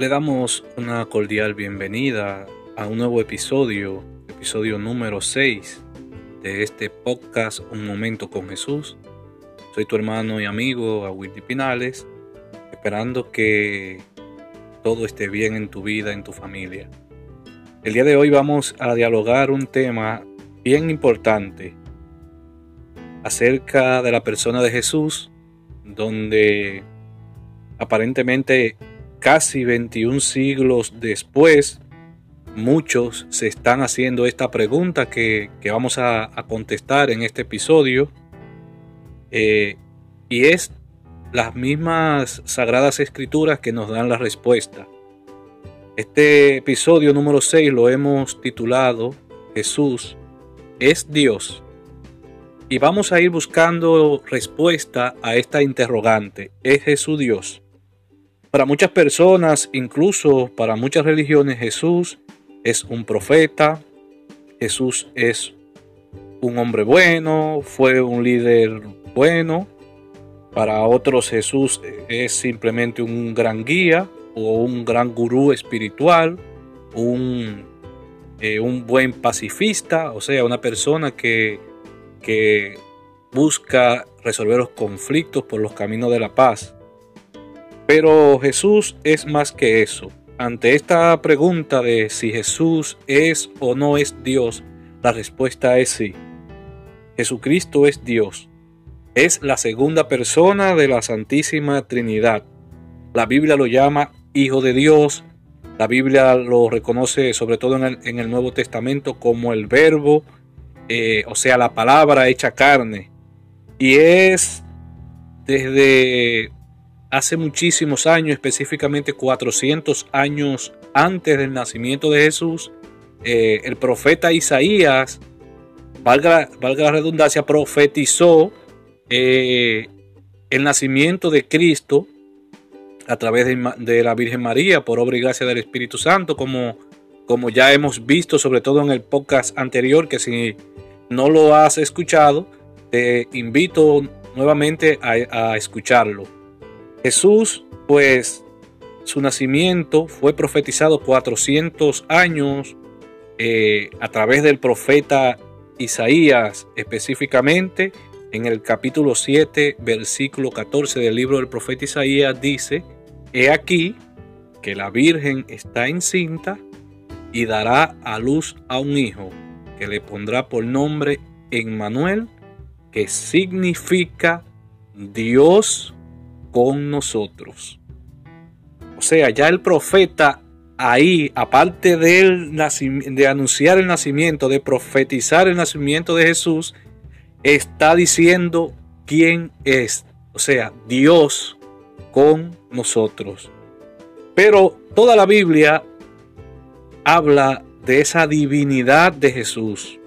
Le damos una cordial bienvenida a un nuevo episodio, episodio número 6 de este podcast Un Momento con Jesús. Soy tu hermano y amigo Wildy Pinales, esperando que todo esté bien en tu vida, en tu familia. El día de hoy vamos a dialogar un tema bien importante acerca de la persona de Jesús, donde aparentemente casi 21 siglos después, muchos se están haciendo esta pregunta que, vamos a, contestar en este episodio. Eh, y es las mismas sagradas escrituras que nos dan la respuesta. Este episodio número 6 lo hemos titulado Jesús es Dios. Y vamos a ir buscando respuesta a esta interrogante. ¿Es Jesús Dios? Para muchas personas, incluso para muchas religiones, Jesús es un profeta, Jesús es un hombre bueno, fue un líder bueno. Para otros Jesús es simplemente un gran guía o un gran gurú espiritual, un, eh, un buen pacifista, o sea, una persona que, que busca resolver los conflictos por los caminos de la paz. Pero Jesús es más que eso. Ante esta pregunta de si Jesús es o no es Dios, la respuesta es sí. Jesucristo es Dios. Es la segunda persona de la Santísima Trinidad. La Biblia lo llama Hijo de Dios. La Biblia lo reconoce sobre todo en el, Nuevo Testamento como el verbo, eh, o sea, la palabra hecha carne. Y es desde hace muchísimos años, específicamente 400 años antes del nacimiento de Jesús, eh, el profeta Isaías, valga, valga, la redundancia, profetizó eh, el nacimiento de Cristo a través de, la Virgen María por obra y gracia del Espíritu Santo, como, como ya hemos visto, sobre todo en el podcast anterior, que si no lo has escuchado, te invito nuevamente a escucharlo. Jesús, pues su nacimiento fue profetizado 400 años eh, a través del profeta Isaías, específicamente en el capítulo 7, versículo 14 del libro del profeta Isaías dice, He aquí que la Virgen está encinta y dará a luz a un hijo que le pondrá por nombre Emmanuel, que significa Dios con nosotros. O sea, ya el profeta ahí, aparte de, de anunciar el nacimiento, de profetizar el nacimiento de Jesús, está diciendo quién es. O sea, Dios con nosotros. Pero toda la Biblia habla de esa divinidad de Jesús.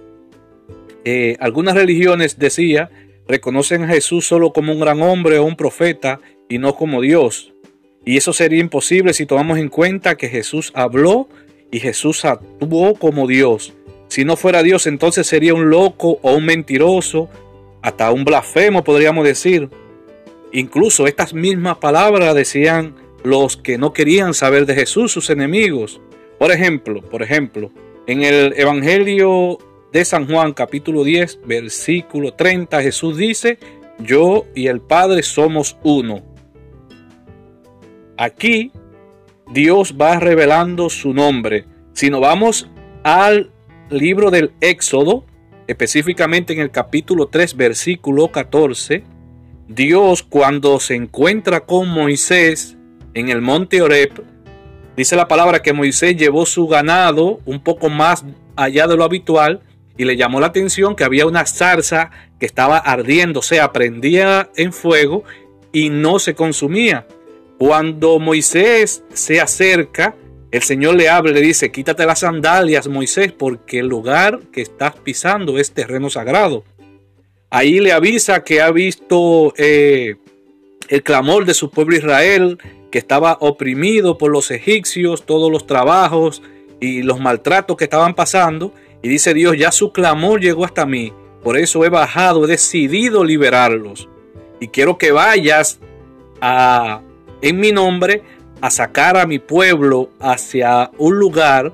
Eh, algunas religiones decía reconocen a Jesús solo como un gran hombre o un profeta y no como Dios. Y eso sería imposible si tomamos en cuenta que Jesús habló y Jesús actuó como Dios. Si no fuera Dios, entonces sería un loco o un mentiroso, hasta un blasfemo podríamos decir. Incluso estas mismas palabras decían los que no querían saber de Jesús, sus enemigos. Por ejemplo, por ejemplo, en el Evangelio de San Juan capítulo 10, versículo 30, Jesús dice, yo y el Padre somos uno. Aquí Dios va revelando su nombre. Si nos vamos al libro del Éxodo, específicamente en el capítulo 3, versículo 14, Dios cuando se encuentra con Moisés en el monte Oreb, dice la palabra que Moisés llevó su ganado un poco más allá de lo habitual y le llamó la atención que había una zarza que estaba ardiendo, o sea, prendía en fuego y no se consumía. Cuando Moisés se acerca, el Señor le habla y le dice, quítate las sandalias, Moisés, porque el lugar que estás pisando es terreno sagrado. Ahí le avisa que ha visto eh, el clamor de su pueblo Israel, que estaba oprimido por los egipcios, todos los trabajos y los maltratos que estaban pasando. Y dice Dios, ya su clamor llegó hasta mí. Por eso he bajado, he decidido liberarlos. Y quiero que vayas a en mi nombre a sacar a mi pueblo hacia un lugar,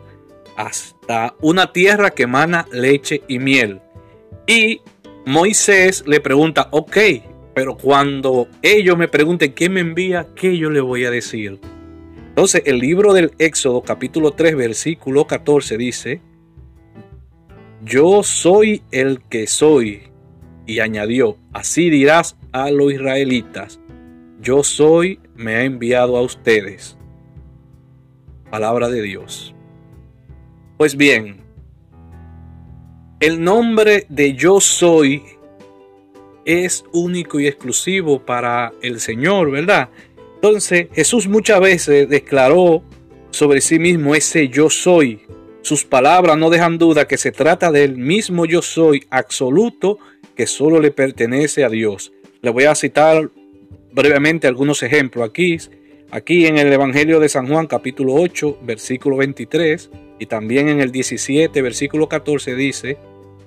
hasta una tierra que emana leche y miel. Y Moisés le pregunta, ok, pero cuando ellos me pregunten quién me envía, ¿qué yo le voy a decir? Entonces el libro del Éxodo capítulo 3 versículo 14 dice, yo soy el que soy. Y añadió, así dirás a los israelitas, yo soy, me ha enviado a ustedes. Palabra de Dios. Pues bien, el nombre de yo soy es único y exclusivo para el Señor, ¿verdad? Entonces Jesús muchas veces declaró sobre sí mismo ese yo soy. Sus palabras no dejan duda que se trata del mismo yo soy absoluto que solo le pertenece a Dios. Le voy a citar brevemente algunos ejemplos aquí. Aquí en el Evangelio de San Juan capítulo 8 versículo 23 y también en el 17 versículo 14 dice,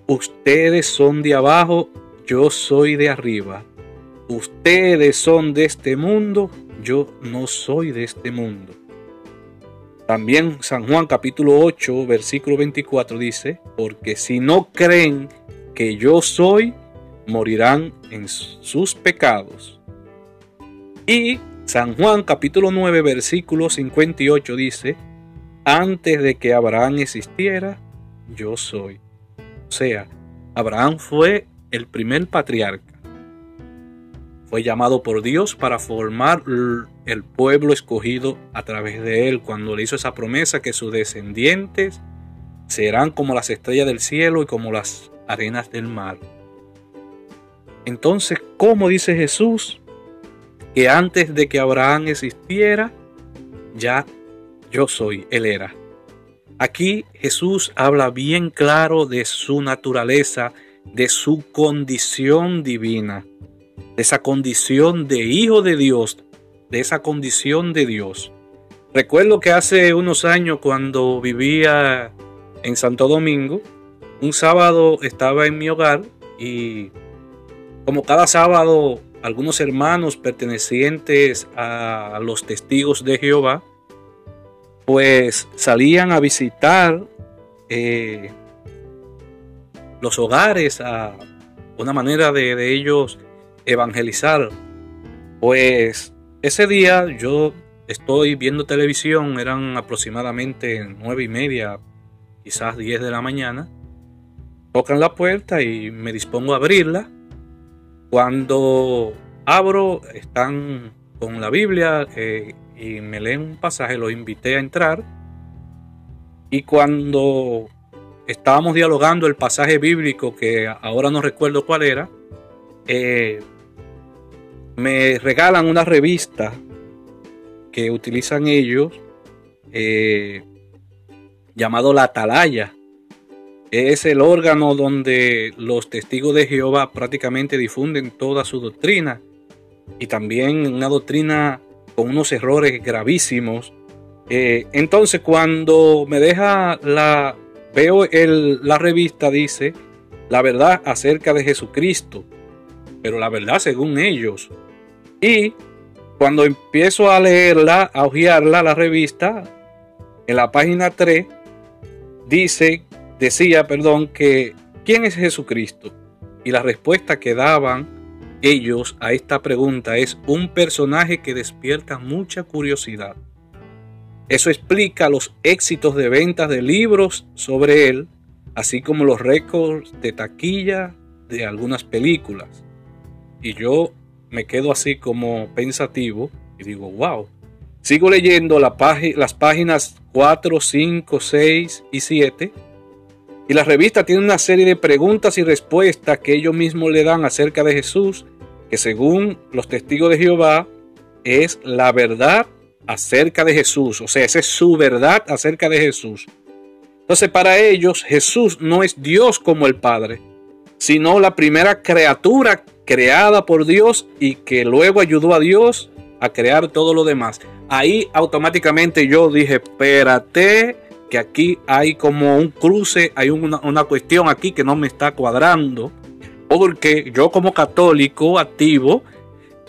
ustedes son de abajo, yo soy de arriba. Ustedes son de este mundo, yo no soy de este mundo. También San Juan capítulo 8 versículo 24 dice, porque si no creen que yo soy, morirán en sus pecados. Y San Juan capítulo 9 versículo 58 dice, antes de que Abraham existiera, yo soy. O sea, Abraham fue el primer patriarca. Fue llamado por Dios para formar el pueblo escogido a través de él cuando le hizo esa promesa que sus descendientes serán como las estrellas del cielo y como las arenas del mar. Entonces, ¿cómo dice Jesús? Que antes de que Abraham existiera, ya yo soy, él era. Aquí Jesús habla bien claro de su naturaleza, de su condición divina, de esa condición de hijo de Dios, de esa condición de Dios. Recuerdo que hace unos años cuando vivía en Santo Domingo, un sábado estaba en mi hogar y como cada sábado algunos hermanos pertenecientes a los testigos de Jehová, pues salían a visitar eh, los hogares, a una manera de, ellos evangelizar. Pues ese día yo estoy viendo televisión, eran aproximadamente nueve y media, quizás diez de la mañana. Tocan la puerta y me dispongo a abrirla. Cuando abro, están con la Biblia eh, y me leen un pasaje, lo invité a entrar. Y cuando estábamos dialogando el pasaje bíblico, que ahora no recuerdo cuál era, eh, me regalan una revista que utilizan ellos eh, llamado La Atalaya. Es el órgano donde los testigos de Jehová prácticamente difunden toda su doctrina y también una doctrina con unos errores gravísimos. Eh, entonces cuando me deja la, veo el, la revista dice la verdad acerca de Jesucristo, pero la verdad según ellos. Y cuando empiezo a leerla, a hojearla, la revista, en la página 3, dice, decía, perdón, que ¿quién es Jesucristo? Y la respuesta que daban ellos a esta pregunta es un personaje que despierta mucha curiosidad. Eso explica los éxitos de ventas de libros sobre él, así como los récords de taquilla de algunas películas. Y yo me quedo así como pensativo y digo, wow. Sigo leyendo la las páginas 4, 5, 6 y 7. Y la revista tiene una serie de preguntas y respuestas que ellos mismos le dan acerca de Jesús que según los testigos de Jehová es la verdad acerca de Jesús. O sea, esa es su verdad acerca de Jesús. Entonces para ellos Jesús no es Dios como el Padre, sino la primera criatura creada por Dios y que luego ayudó a Dios a crear todo lo demás. Ahí automáticamente yo dije, espérate, que aquí hay como un cruce, hay una, una cuestión aquí que no me está cuadrando porque yo como católico activo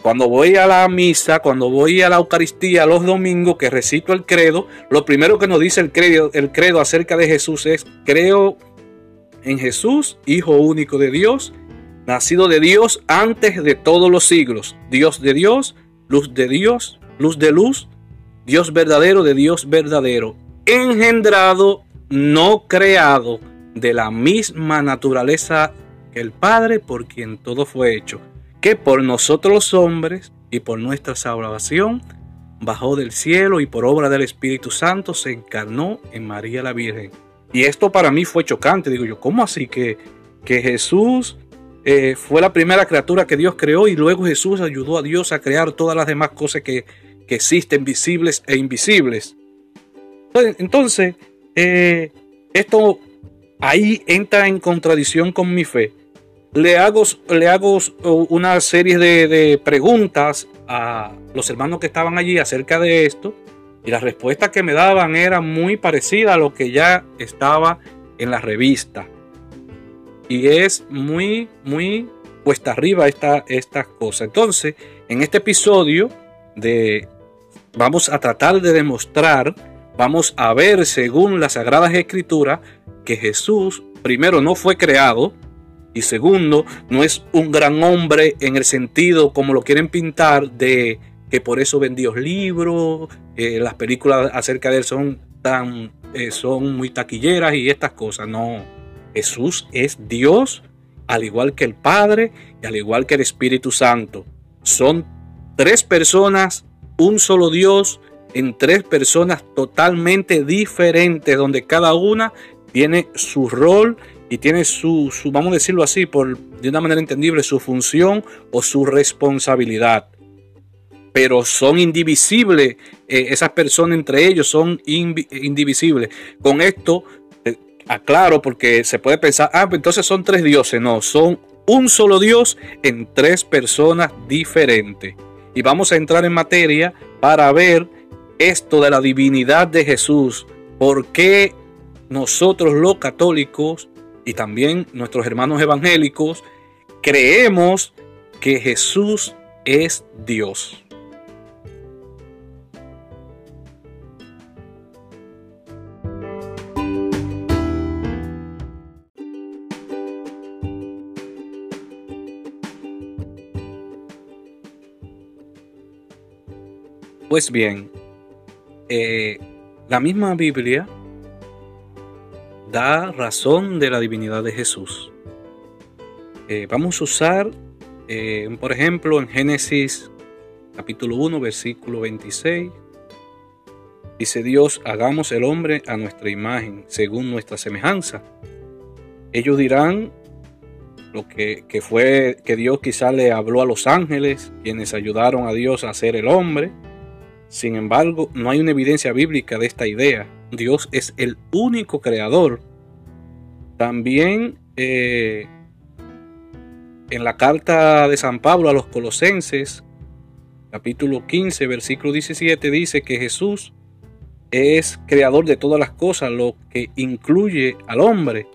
Cuando voy a la misa, cuando voy a la Eucaristía los domingos que recito el credo, lo primero que nos dice el credo, el credo acerca de Jesús es, creo en Jesús, Hijo único de Dios, nacido de Dios antes de todos los siglos, Dios de Dios, luz de Dios, luz de luz, Dios verdadero de Dios verdadero, engendrado, no creado, de la misma naturaleza que el Padre por quien todo fue hecho que por nosotros los hombres y por nuestra salvación bajó del cielo y por obra del Espíritu Santo se encarnó en María la Virgen. Y esto para mí fue chocante, digo yo, ¿cómo así que, que Jesús eh, fue la primera criatura que Dios creó y luego Jesús ayudó a Dios a crear todas las demás cosas que, existen, visibles e invisibles? Entonces, eh, esto ahí entra en contradicción con mi fe le hago, le hago una serie de, preguntas a los hermanos que estaban allí acerca de esto y la respuesta que me daban era muy parecida a lo que ya estaba en la revista. Y es muy, muy puesta arriba esta, estas cosas. Entonces, en este episodio de vamos a tratar de demostrar, vamos a ver según las Sagradas Escrituras que Jesús primero no fue creado, y segundo, no es un gran hombre en el sentido como lo quieren pintar de que por eso vendió libros, eh, las películas acerca de él son tan eh, son muy taquilleras y estas cosas. No, Jesús es Dios, al igual que el Padre y al igual que el Espíritu Santo. Son tres personas, un solo Dios, en tres personas totalmente diferentes, donde cada una tiene su rol y tiene su, vamos a decirlo así, por, de una manera entendible, su función o su responsabilidad. Pero son indivisibles, eh, esas personas entre ellos son indivisibles. Con esto, aclaro, porque se puede pensar, ah, pues entonces son tres dioses. No, son un solo Dios en tres personas diferentes. Y vamos a entrar en materia para ver esto de la divinidad de Jesús. ¿Por qué nosotros los católicos y también nuestros hermanos evangélicos, creemos que Jesús es Dios. Pues bien, eh, la misma Biblia da razón de la divinidad de Jesús. Eh, vamos a usar, eh, por ejemplo, en Génesis capítulo 1, versículo 26. Dice Dios, hagamos el hombre a nuestra imagen, según nuestra semejanza. Ellos dirán lo que, que fue que Dios quizá le habló a los ángeles, quienes ayudaron a Dios a hacer el hombre. Sin embargo, no hay una evidencia bíblica de esta idea. Dios es el único creador. También eh, en la carta de San Pablo a los Colosenses, capítulo 15, versículo 17, dice que Jesús es creador de todas las cosas, lo que incluye al hombre.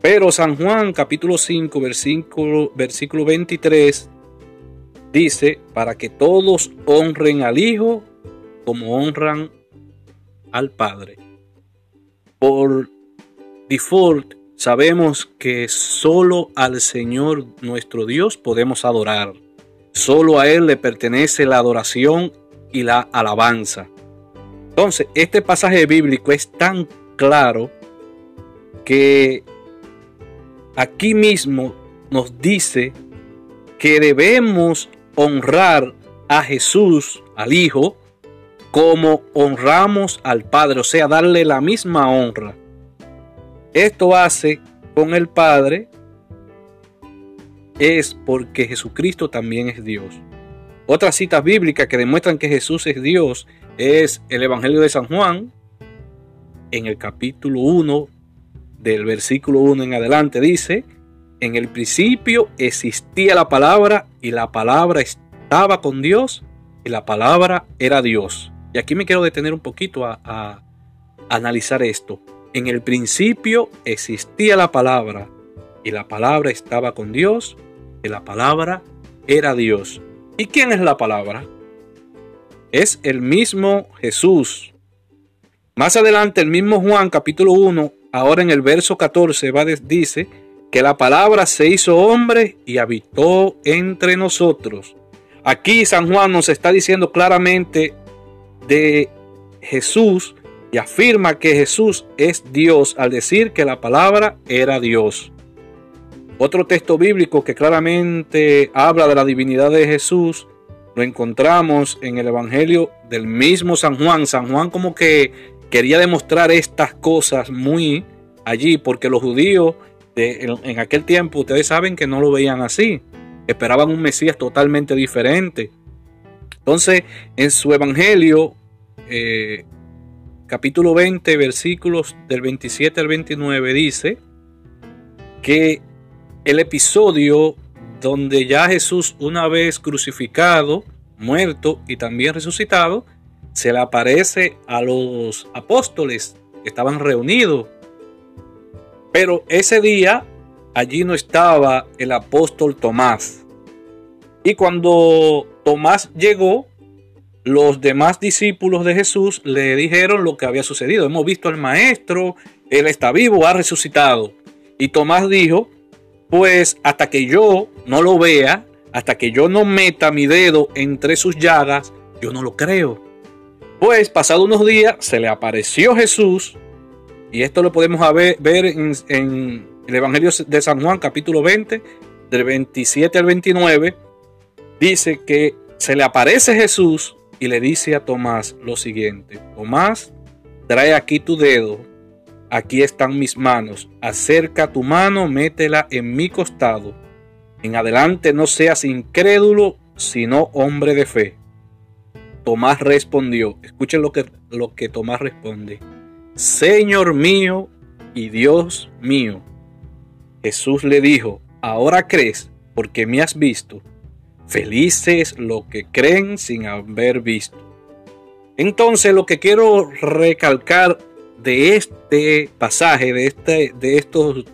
Pero San Juan, capítulo 5, versículo, versículo 23, dice, para que todos honren al Hijo como honran al Padre. Por default, sabemos que solo al Señor nuestro Dios podemos adorar. Solo a Él le pertenece la adoración y la alabanza. Entonces, este pasaje bíblico es tan claro que aquí mismo nos dice que debemos honrar a Jesús, al Hijo, como honramos al Padre, o sea, darle la misma honra. Esto hace con el Padre es porque Jesucristo también es Dios. Otras citas bíblicas que demuestran que Jesús es Dios es el Evangelio de San Juan, en el capítulo 1, del versículo 1 en adelante, dice, en el principio existía la palabra y la palabra estaba con Dios y la palabra era Dios. Y aquí me quiero detener un poquito a, analizar esto. En el principio existía la palabra y la palabra estaba con Dios y la palabra era Dios. ¿Y quién es la palabra? Es el mismo Jesús. Más adelante el mismo Juan capítulo 1, ahora en el verso 14, va, dice que la palabra se hizo hombre y habitó entre nosotros. Aquí San Juan nos está diciendo claramente de Jesús y afirma que Jesús es Dios al decir que la palabra era Dios. Otro texto bíblico que claramente habla de la divinidad de Jesús lo encontramos en el Evangelio del mismo San Juan. San Juan como que quería demostrar estas cosas muy allí porque los judíos en, aquel tiempo ustedes saben que no lo veían así. Esperaban un Mesías totalmente diferente. Entonces en su Evangelio eh, capítulo 20 versículos del 27 al 29 dice que el episodio donde ya Jesús, una vez crucificado, muerto y también resucitado, se le aparece a los apóstoles que estaban reunidos. Pero ese día allí no estaba el apóstol Tomás. Y cuando Tomás llegó, los demás discípulos de Jesús le dijeron lo que había sucedido. Hemos visto al maestro, él está vivo, ha resucitado. Y Tomás dijo, pues hasta que yo no lo vea, hasta que yo no meta mi dedo entre sus llagas, yo no lo creo. Pues pasado unos días se le apareció Jesús, y esto lo podemos ver en, el Evangelio de San Juan capítulo 20, del 27 al 29, dice que se le aparece Jesús y le dice a Tomás lo siguiente, Tomás, trae aquí tu dedo aquí están mis manos, acerca tu mano, métela en mi costado. En adelante no seas incrédulo, sino hombre de fe. Tomás respondió, escuchen lo que, lo que Tomás responde, Señor mío y Dios mío. Jesús le dijo, ahora crees porque me has visto. Felices los que creen sin haber visto. Entonces lo que quiero recalcar de este pasaje, de, este, de estos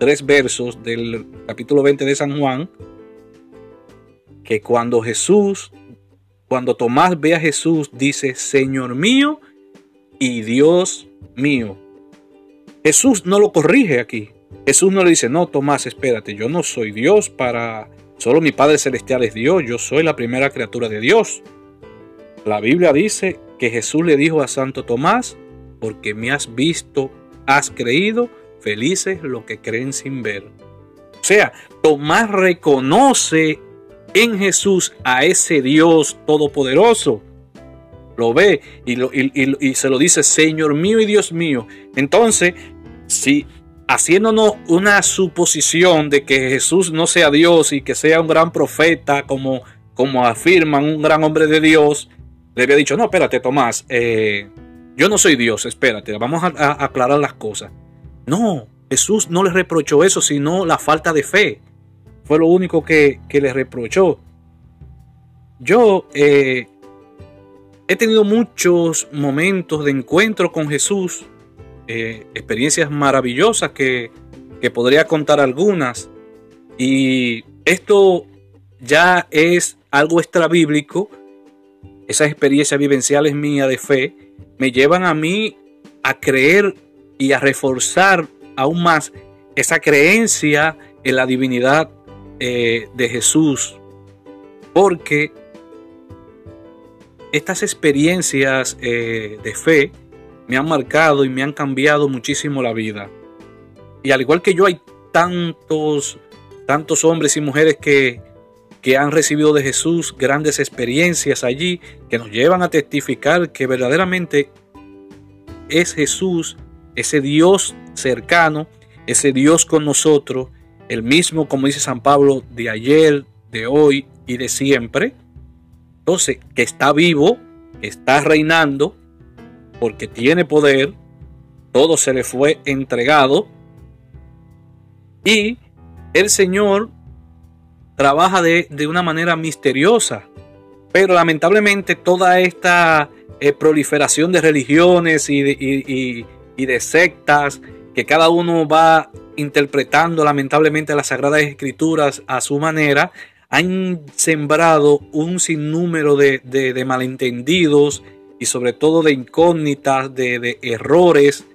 tres versos del capítulo 20 de San Juan, que cuando Jesús, cuando Tomás ve a Jesús, dice, Señor mío y Dios mío. Jesús no lo corrige aquí. Jesús no le dice, no, Tomás, espérate, yo no soy Dios para... Solo mi Padre Celestial es Dios, yo soy la primera criatura de Dios. La Biblia dice que Jesús le dijo a Santo Tomás, porque me has visto, has creído, felices los que creen sin ver. O sea, Tomás reconoce en Jesús a ese Dios todopoderoso. Lo ve y, se lo dice, Señor mío y Dios mío. Entonces, si haciéndonos una suposición de que Jesús no sea Dios y que sea un gran profeta, como, como afirman un gran hombre de Dios, le había dicho, no, espérate, Tomás, eh, yo no soy Dios, espérate, vamos a, aclarar las cosas. No, Jesús no le reprochó eso, sino la falta de fe. Fue lo único que, le reprochó. Yo eh, he tenido muchos momentos de encuentro con Jesús, eh, experiencias maravillosas que, que podría contar algunas. Y esto ya es algo extra bíblico, esas experiencias vivenciales mías de fe me llevan a mí a creer y a reforzar aún más esa creencia en la divinidad eh, de Jesús. Porque estas experiencias eh, de fe me han marcado y me han cambiado muchísimo la vida. Y al igual que yo hay tantos, tantos hombres y mujeres que, que han recibido de Jesús grandes experiencias allí que nos llevan a testificar que verdaderamente es Jesús, ese Dios cercano, ese Dios con nosotros, el mismo, como dice San Pablo, de ayer, de hoy y de siempre. Entonces, que está vivo, está reinando, porque tiene poder, todo se le fue entregado. Y el Señor trabaja de, una manera misteriosa. Pero lamentablemente toda esta eh, proliferación de religiones de, y de sectas que cada uno va interpretando lamentablemente las sagradas escrituras a su manera, han sembrado un sinnúmero de, de, malentendidos y sobre todo de incógnitas, de, errores,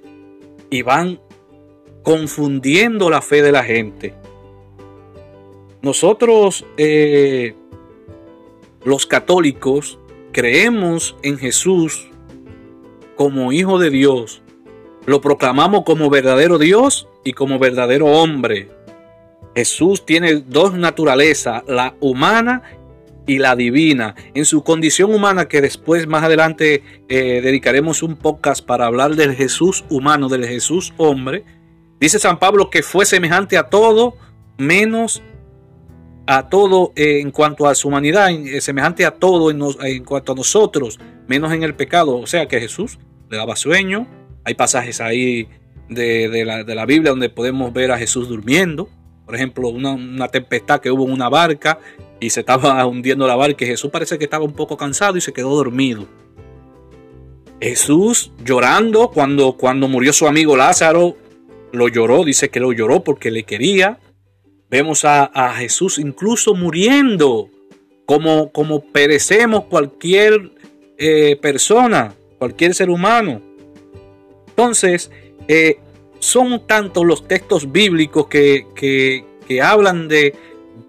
y van confundiendo la fe de la gente. Nosotros, eh, los católicos, creemos en Jesús como Hijo de Dios, lo proclamamos como verdadero Dios y como verdadero hombre. Jesús tiene dos naturalezas, la humana y la divina. En su condición humana, que después más adelante eh, dedicaremos un podcast para hablar del Jesús humano, del Jesús hombre, dice San Pablo que fue semejante a todo menos a todo eh, en cuanto a su humanidad, eh, semejante a todo en, cuanto a nosotros, menos en el pecado. O sea que Jesús le daba sueño. Hay pasajes ahí de la, Biblia donde podemos ver a Jesús durmiendo. Por ejemplo, una, tempestad que hubo en una barca y se estaba hundiendo la barca y Jesús parece que estaba un poco cansado y se quedó dormido. Jesús llorando cuando, cuando murió su amigo Lázaro, lo lloró, dice que lo lloró porque le quería. Vemos a, Jesús incluso muriendo, como, como perecemos cualquier eh, persona, cualquier ser humano. Entonces, eh, son tantos los textos bíblicos que, que, hablan de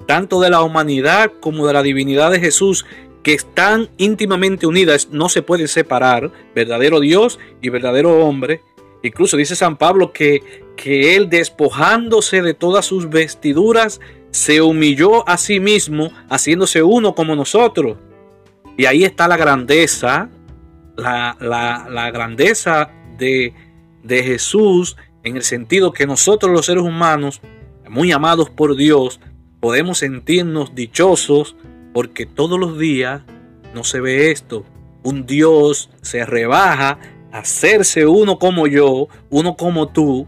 tanto de la humanidad como de la divinidad de Jesús que están íntimamente unidas, no se pueden separar, verdadero Dios y verdadero hombre. Incluso dice San Pablo que, que él despojándose de todas sus vestiduras, se humilló a sí mismo, haciéndose uno como nosotros. Y ahí está la grandeza, la, la grandeza de, de Jesús en el sentido que nosotros los seres humanos, muy amados por Dios, podemos sentirnos dichosos porque todos los días no se ve esto. Un Dios se rebaja a hacerse uno como yo, uno como tú,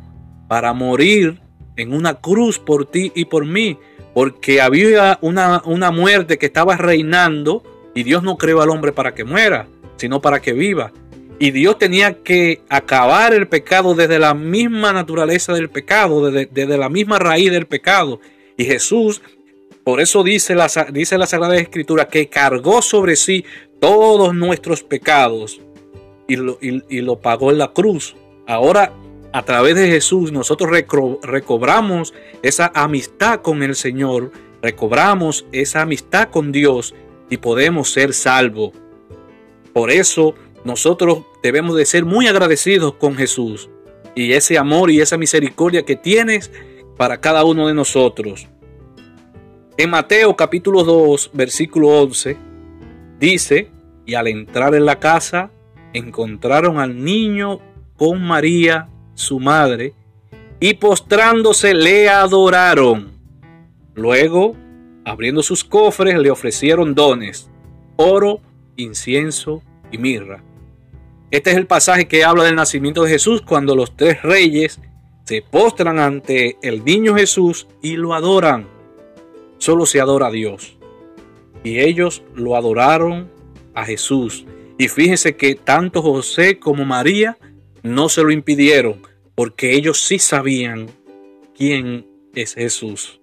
para morir en una cruz por ti y por mí, porque había una, una muerte que estaba reinando y Dios no creó al hombre para que muera, sino para que viva. Y Dios tenía que acabar el pecado desde la misma naturaleza del pecado, desde, la misma raíz del pecado. Y Jesús, por eso dice la, dice la Sagrada Escritura, que cargó sobre sí todos nuestros pecados y lo, y lo pagó en la cruz. Ahora, a través de Jesús, nosotros recobramos esa amistad con el Señor, recobramos esa amistad con Dios y podemos ser salvos. Por eso, nosotros debemos de ser muy agradecidos con Jesús y ese amor y esa misericordia que tienes para cada uno de nosotros. En Mateo capítulo 2, versículo 11, dice, y al entrar en la casa, encontraron al niño con María, su madre, y postrándose le adoraron. Luego, abriendo sus cofres, le ofrecieron dones, oro, incienso y mirra. Este es el pasaje que habla del nacimiento de Jesús cuando los tres reyes se postran ante el niño Jesús y lo adoran. Solo se adora a Dios. Y ellos lo adoraron a Jesús. Y fíjense que tanto José como María no se lo impidieron porque ellos sí sabían quién es Jesús.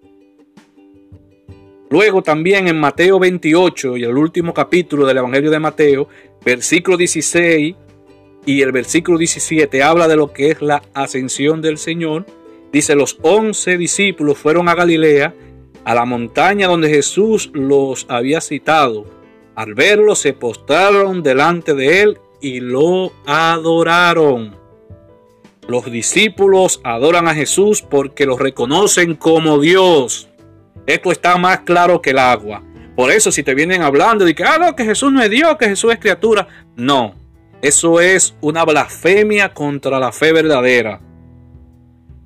Luego también en Mateo 28 y el último capítulo del Evangelio de Mateo, versículo 16 y el versículo 17 habla de lo que es la ascensión del Señor. Dice, los once discípulos fueron a Galilea, a la montaña donde Jesús los había citado. Al verlo se postraron delante de él y lo adoraron. Los discípulos adoran a Jesús porque lo reconocen como Dios. Esto está más claro que el agua. Por eso si te vienen hablando de que, ah, que Jesús no es Dios, que Jesús es criatura. No, eso es una blasfemia contra la fe verdadera.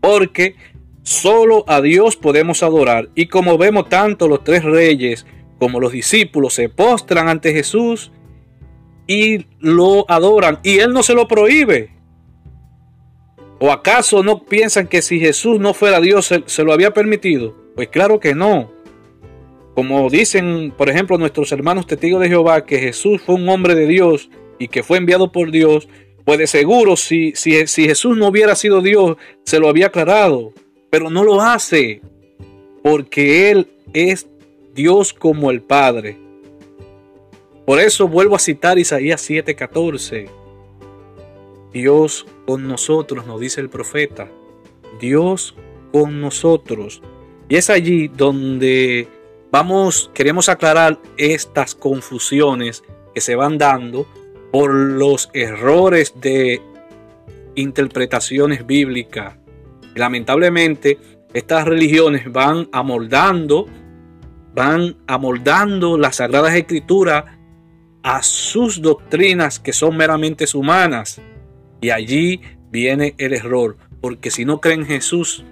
Porque solo a Dios podemos adorar. Y como vemos tanto los tres reyes como los discípulos se postran ante Jesús y lo adoran. Y Él no se lo prohíbe. ¿O acaso no piensan que si Jesús no fuera Dios se, se, lo había permitido? Pues claro que no. Como dicen, por ejemplo, nuestros hermanos testigos de Jehová, que Jesús fue un hombre de Dios y que fue enviado por Dios, pues de seguro si, si, si Jesús no hubiera sido Dios, se lo había aclarado, pero no lo hace, porque Él es Dios como el Padre. Por eso vuelvo a citar Isaías 7:14. Dios con nosotros, nos dice el profeta. Dios con nosotros. Y es allí donde vamos, queremos aclarar estas confusiones que se van dando por los errores de interpretaciones bíblicas. Lamentablemente, estas religiones van amoldando, van amoldando las sagradas escrituras a sus doctrinas que son meramente humanas. Y allí viene el error, porque si no creen en Jesús,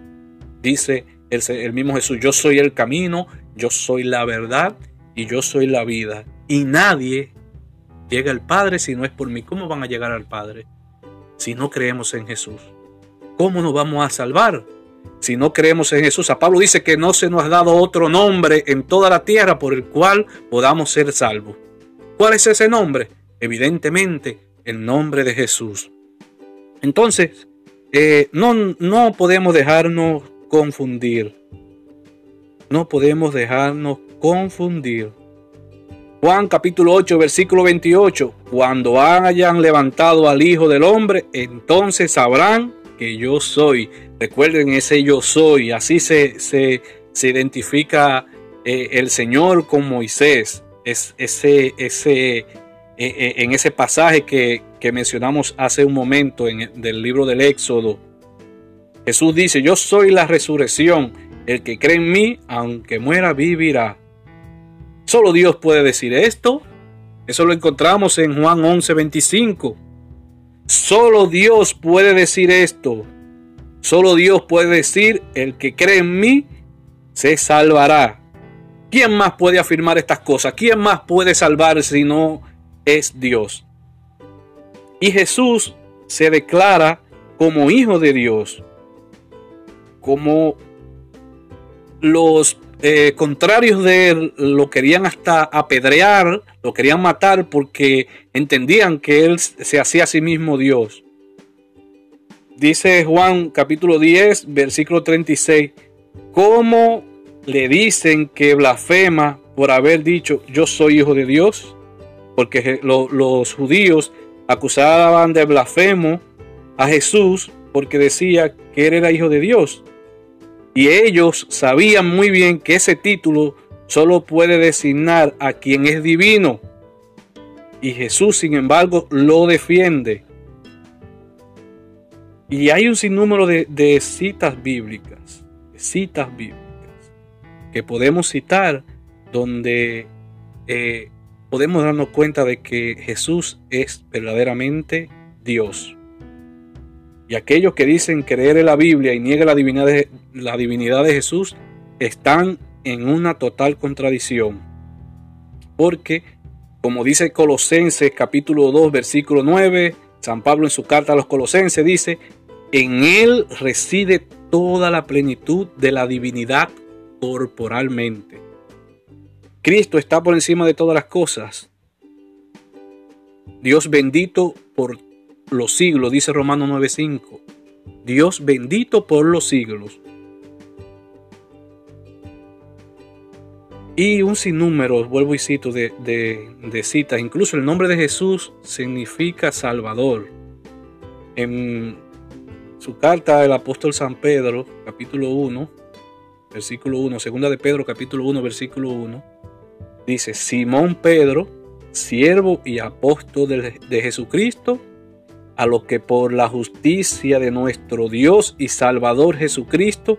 dice el, el mismo Jesús, yo soy el camino, yo soy la verdad y yo soy la vida. Y nadie llega al Padre si no es por mí. ¿Cómo van a llegar al Padre si no creemos en Jesús? ¿Cómo nos vamos a salvar si no creemos en Jesús? A Pablo dice que no se nos ha dado otro nombre en toda la tierra por el cual podamos ser salvos. ¿Cuál es ese nombre? Evidentemente, el nombre de Jesús. Entonces, eh, no, no podemos dejarnos confundir. No podemos dejarnos confundir. Juan capítulo 8, versículo 28. Cuando hayan levantado al Hijo del Hombre, entonces sabrán que yo soy. Recuerden ese yo soy. Así se, se, identifica eh, el Señor con Moisés. Es ese, ese, eh, eh, en ese pasaje que, que, mencionamos hace un momento en, del libro del Éxodo. Jesús dice, yo soy la resurrección. El que cree en mí, aunque muera, vivirá. Solo Dios puede decir esto. Eso lo encontramos en Juan 11:25. Solo Dios puede decir esto. Solo Dios puede decir, el que cree en mí, se salvará. ¿Quién más puede afirmar estas cosas? ¿Quién más puede salvar si no es Dios? Y Jesús se declara como hijo de Dios, como los eh, contrarios de él lo querían hasta apedrear, lo querían matar porque entendían que él se hacía a sí mismo Dios. Dice Juan capítulo 10, versículo 36, ¿cómo le dicen que blasfema por haber dicho yo soy hijo de Dios? Porque los judíos acusaban de blasfemo a Jesús porque decía que él era hijo de Dios. Y ellos sabían muy bien que ese título solo puede designar a quien es divino. Y Jesús, sin embargo, lo defiende. Y hay un sinnúmero de, citas bíblicas, citas bíblicas, que podemos citar donde eh, podemos darnos cuenta de que Jesús es verdaderamente Dios. Y aquellos que dicen creer en la Biblia y niegan la divinidad de, Jesús están en una total contradicción. Porque, como dice Colosenses capítulo 2, versículo 9, San Pablo en su carta a los Colosenses dice, en Él reside toda la plenitud de la divinidad corporalmente. Cristo está por encima de todas las cosas. Dios bendito por los siglos, dice Romano 9:5. Dios bendito por los siglos. Y un sinnúmero, vuelvo y cito, de, de, citas. Incluso el nombre de Jesús significa Salvador. En su carta el apóstol San Pedro, capítulo 1, versículo 1, segunda de Pedro, capítulo 1, versículo 1, dice, Simón Pedro, siervo y apóstol de Jesucristo, a lo que por la justicia de nuestro Dios y Salvador Jesucristo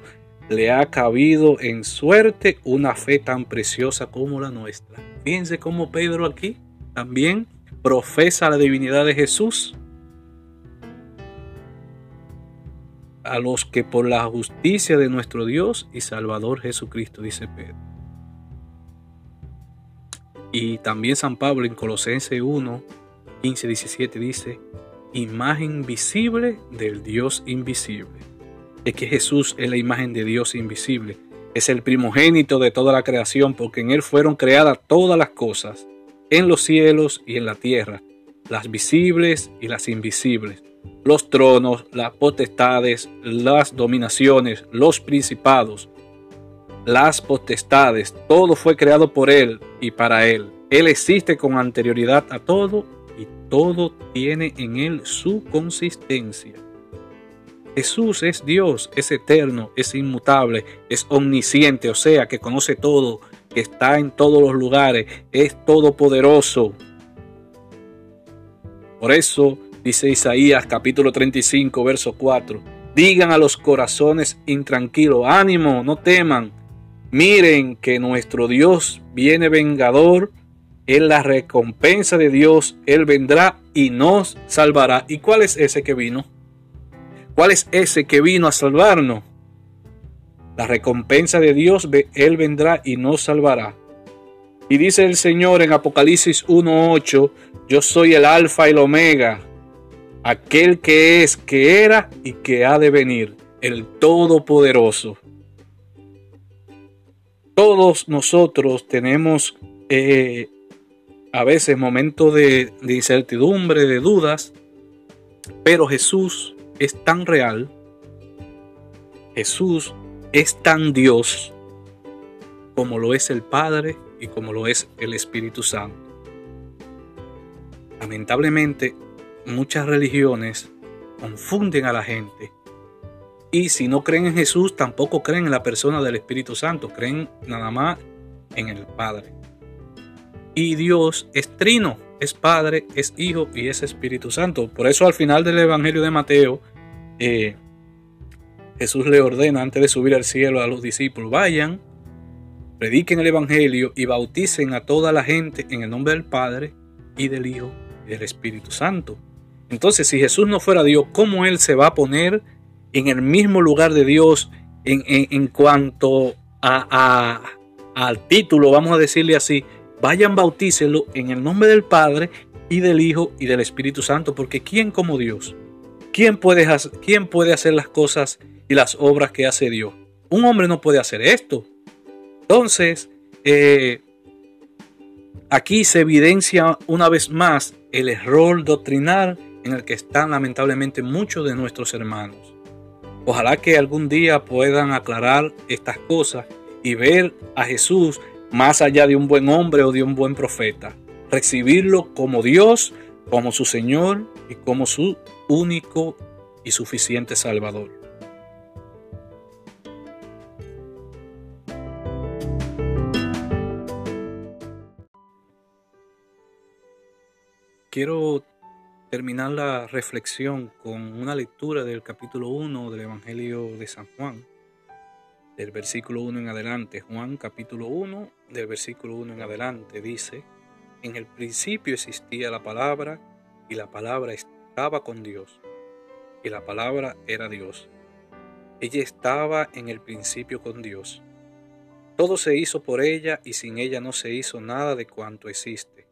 le ha cabido en suerte una fe tan preciosa como la nuestra. Fíjense cómo Pedro aquí también profesa la divinidad de Jesús. A los que por la justicia de nuestro Dios y Salvador Jesucristo, dice Pedro. Y también San Pablo en Colosenses 1, 15, 17 dice, imagen visible del Dios invisible. Es que Jesús es la imagen de Dios invisible. Es el primogénito de toda la creación porque en Él fueron creadas todas las cosas, en los cielos y en la tierra, las visibles y las invisibles, los tronos, las potestades, las dominaciones, los principados. las potestades, todo fue creado por Él y para Él. Él existe con anterioridad a todo todo tiene en Él su consistencia. Jesús es Dios, es eterno, es inmutable, es omnisciente, o sea, que conoce todo, que está en todos los lugares, es todopoderoso. Por eso dice Isaías capítulo 35, verso 4, digan a los corazones intranquilos, ánimo, no teman, miren que nuestro Dios viene vengador, es la recompensa de Dios, Él vendrá y nos salvará. ¿Y cuál es ese que vino? ¿Cuál es ese que vino a salvarnos? La recompensa de Dios, Él vendrá y nos salvará. Y dice el Señor en Apocalipsis 1.8, yo soy el alfa y el omega, aquel que es, que era y que ha de venir, el Todopoderoso. Todos nosotros tenemos eh, a veces momentos de, de incertidumbre, de dudas, pero Jesús es tan real, Jesús es tan Dios como lo es el Padre y como lo es el Espíritu Santo. Lamentablemente, muchas religiones confunden a la gente y si no creen en Jesús, tampoco creen en la persona del Espíritu Santo, creen nada más en el Padre. Y Dios es trino, es Padre, es Hijo y es Espíritu Santo. Por eso al final del Evangelio de Mateo, eh, Jesús le ordena antes de subir al cielo a los discípulos, vayan, prediquen el Evangelio y bauticen a toda la gente en el nombre del Padre y del Hijo y del Espíritu Santo. Entonces, si Jesús no fuera Dios, ¿cómo Él se va a poner en el mismo lugar de Dios en, cuanto a, al título, vamos a decirle así, vayan bautícenlo en el nombre del Padre y del Hijo y del Espíritu Santo, porque ¿quién como Dios? ¿Quién puede, ¿Quién puede hacer las cosas y las obras que hace Dios? Un hombre no puede hacer esto. Entonces, eh, aquí se evidencia una vez más el error doctrinal en el que están lamentablemente muchos de nuestros hermanos. Ojalá que algún día puedan aclarar estas cosas y ver a Jesús más allá de un buen hombre o de un buen profeta. Recibirlo como Dios, como su Señor y como su único y suficiente Salvador. Quiero terminar la reflexión con una lectura del capítulo 1 del Evangelio de San Juan del versículo 1 en adelante, Juan capítulo 1, del versículo 1 en adelante, dice, en el principio existía la palabra y la palabra estaba con Dios y la palabra era Dios. Ella estaba en el principio con Dios. Todo se hizo por ella y sin ella no se hizo nada de cuanto existe.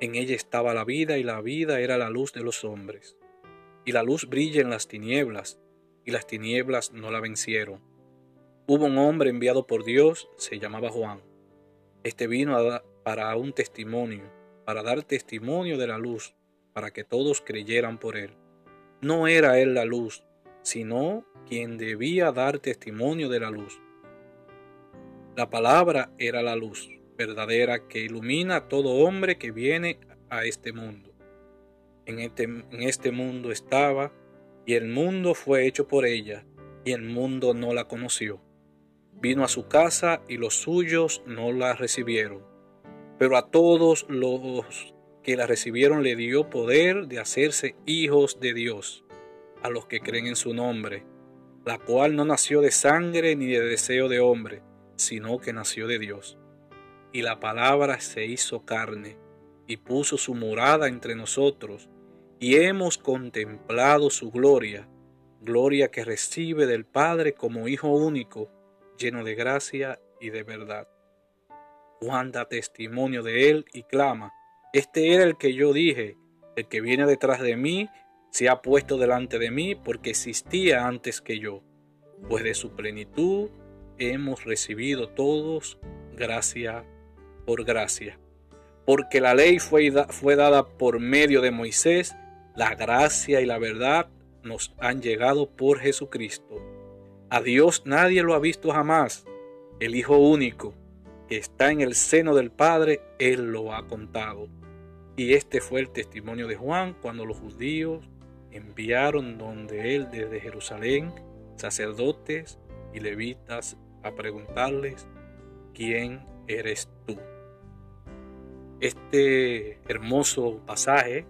En ella estaba la vida y la vida era la luz de los hombres. Y la luz brilla en las tinieblas y las tinieblas no la vencieron. Hubo un hombre enviado por Dios, se llamaba Juan. Este vino para un testimonio, para dar testimonio de la luz, para que todos creyeran por él. No era él la luz, sino quien debía dar testimonio de la luz. La palabra era la luz verdadera que ilumina a todo hombre que viene a este mundo. En este, en este mundo estaba, y el mundo fue hecho por ella, y el mundo no la conoció. Vino a su casa y los suyos no la recibieron. Pero a todos los que la recibieron le dio poder de hacerse hijos de Dios, a los que creen en su nombre, la cual no nació de sangre ni de deseo de hombre, sino que nació de Dios. Y la palabra se hizo carne y puso su morada entre nosotros, y hemos contemplado su gloria, gloria que recibe del Padre como Hijo único, lleno de gracia y de verdad. Juan da testimonio de él y clama, este era el que yo dije, el que viene detrás de mí se ha puesto delante de mí porque existía antes que yo, pues de su plenitud hemos recibido todos gracia por gracia. Porque la ley fue, fue dada por medio de Moisés, la gracia y la verdad nos han llegado por Jesucristo. A Dios nadie lo ha visto jamás. el Hijo único, que está en el seno del Padre, Él lo ha contado. Y este fue el testimonio de Juan cuando los judíos enviaron donde él desde Jerusalén sacerdotes y levitas a preguntarles, ¿quién eres tú? Este hermoso pasaje,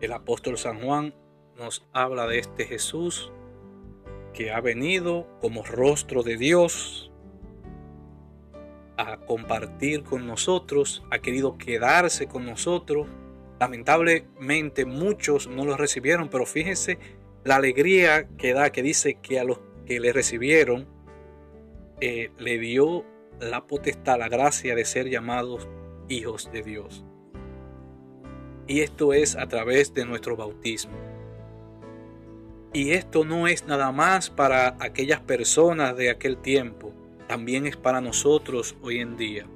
el apóstol San Juan nos habla de este Jesús que ha venido como rostro de Dios a compartir con nosotros, ha querido quedarse con nosotros. Lamentablemente muchos no lo recibieron, pero fíjense la alegría que da, que dice que a los que le recibieron eh, le dio la potestad, la gracia de ser llamados hijos de Dios. Y esto es a través de nuestro bautismo. Y esto no es nada más para aquellas personas de aquel tiempo, también es para nosotros hoy en día.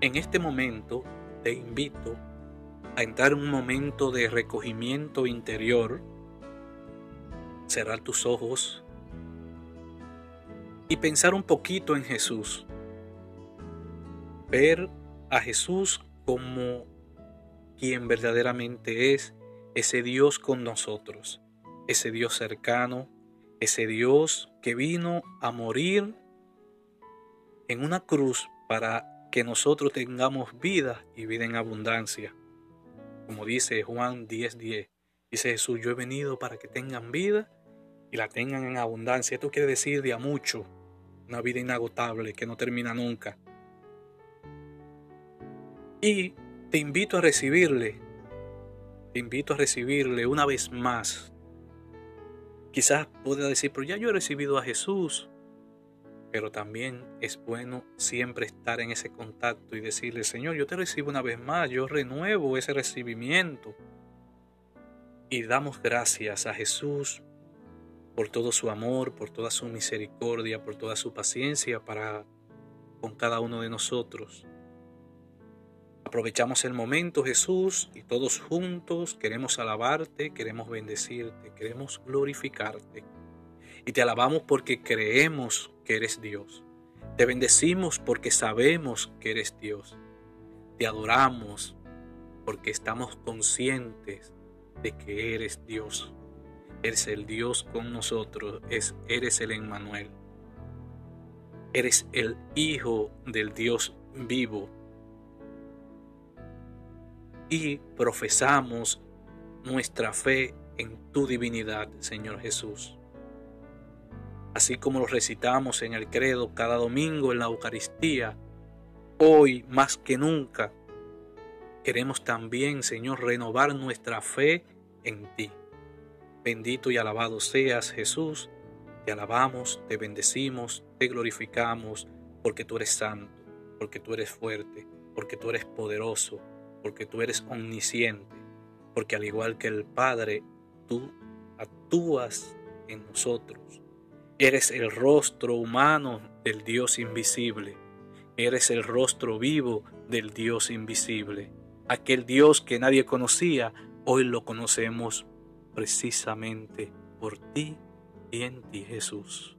En este momento te invito a entrar en un momento de recogimiento interior, cerrar tus ojos y pensar un poquito en Jesús. Ver a Jesús como quien verdaderamente es ese Dios con nosotros, ese Dios cercano, ese Dios que vino a morir en una cruz para que nosotros tengamos vida y vida en abundancia. Como dice Juan 10:10, dice Jesús, yo he venido para que tengan vida y la tengan en abundancia. Esto quiere decir de a mucho, una vida inagotable que no termina nunca. Y te invito a recibirle, invito a recibirle una vez más. Quizás pueda decir, pero ya yo he recibido a Jesús, pero también es bueno siempre estar en ese contacto y decirle, Señor, yo te recibo una vez más, yo renuevo ese recibimiento. Y damos gracias a Jesús por todo su amor, por toda su misericordia, por toda su paciencia para con cada uno de nosotros. Aprovechamos el momento, Jesús, y todos juntos queremos alabarte, queremos bendecirte, queremos glorificarte. Y te alabamos porque creemos que eres Dios. Te bendecimos porque sabemos que eres Dios. Te adoramos porque estamos conscientes de que eres Dios. Eres el Dios con nosotros, es, eres el Emmanuel. Eres el Hijo del Dios vivo. Y profesamos nuestra fe en tu divinidad, Señor Jesús así como lo recitamos en el credo cada domingo en la Eucaristía, hoy más que nunca queremos también, Señor, renovar nuestra fe en ti. Bendito y alabado seas, Jesús. Te alabamos, te bendecimos, te glorificamos, porque tú eres santo, porque tú eres fuerte, porque tú eres poderoso, porque tú eres omnisciente, porque al igual que el Padre, tú actúas en nosotros Eres el rostro humano del Dios invisible. Eres el rostro vivo del Dios invisible. Aquel Dios que nadie conocía, hoy lo conocemos precisamente por ti y en ti Jesús.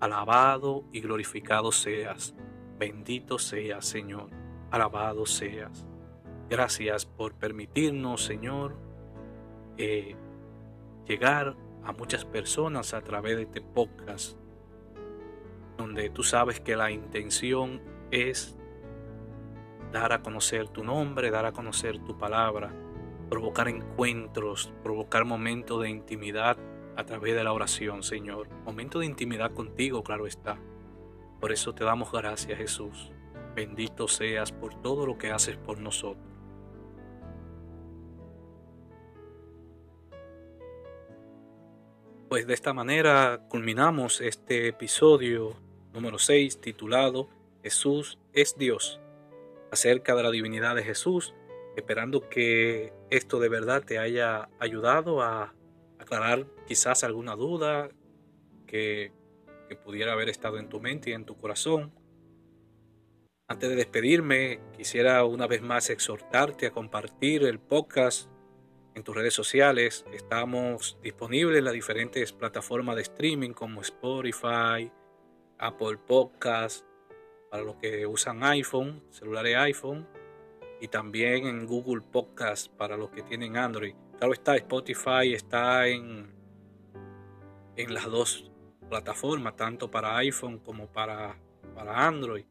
Alabado y glorificado seas. Bendito seas, Señor. Alabado seas. Gracias por permitirnos, Señor, eh, llegar a muchas personas a través de este podcast, donde tú sabes que la intención es dar a conocer tu nombre, dar a conocer tu palabra, provocar encuentros, provocar momentos de intimidad a través de la oración, Señor. Momento de intimidad contigo, claro está. Por eso te damos gracias, Jesús. Bendito seas por todo lo que haces por nosotros. Pues de esta manera culminamos este episodio número 6 titulado Jesús es Dios, acerca de la divinidad de Jesús, esperando que esto de verdad te haya ayudado a aclarar quizás alguna duda que, que pudiera haber estado en tu mente y en tu corazón. Antes de despedirme, quisiera una vez más exhortarte a compartir el podcast en tus redes sociales. Estamos disponibles en las diferentes plataformas de streaming como Spotify, Apple Podcast para los que usan iPhone, celulares iPhone, y también en Google Podcast para los que tienen Android. Claro está, Spotify está en, en las dos plataformas, tanto para iPhone como para, para Android.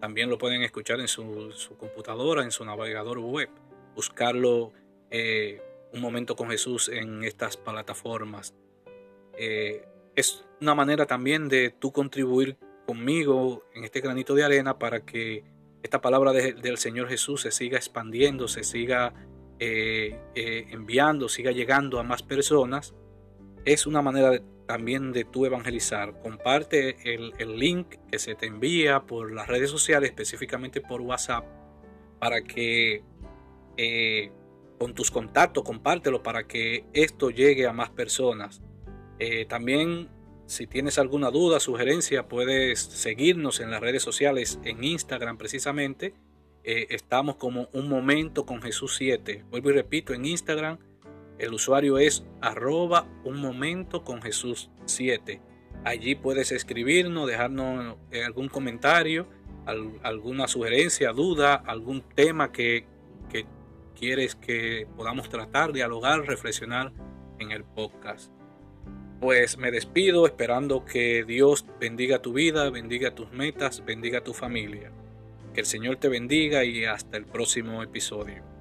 También lo pueden escuchar en su, computadora, en su navegador web. Buscarlo eh, un momento con Jesús en estas plataformas. Eh, es una manera también de tú contribuir conmigo en este granito de arena para que esta palabra del Señor Jesús se siga expandiendo, se siga eh, enviando, siga llegando a más personas. Es una manera también de tu evangelizar. Comparte el, link que se te envía por las redes sociales, específicamente por WhatsApp, para que eh, con tus contactos compártelo para que esto llegue a más personas. Eh, también si tienes alguna duda, sugerencia, puedes seguirnos en las redes sociales, en Instagram precisamente. Eh, estamos como un momento con Jesús 7. Vuelvo y repito, en Instagram el usuario es arroba un momento con Jesús 7. Allí puedes escribirnos, dejarnos eh, algún comentario, alguna sugerencia, duda, algún tema que, que quieres que podamos tratar, dialogar, reflexionar en el podcast. Pues me despido esperando que Dios bendiga tu vida, bendiga tus metas, bendiga tu familia. Que el Señor te bendiga y hasta el próximo episodio.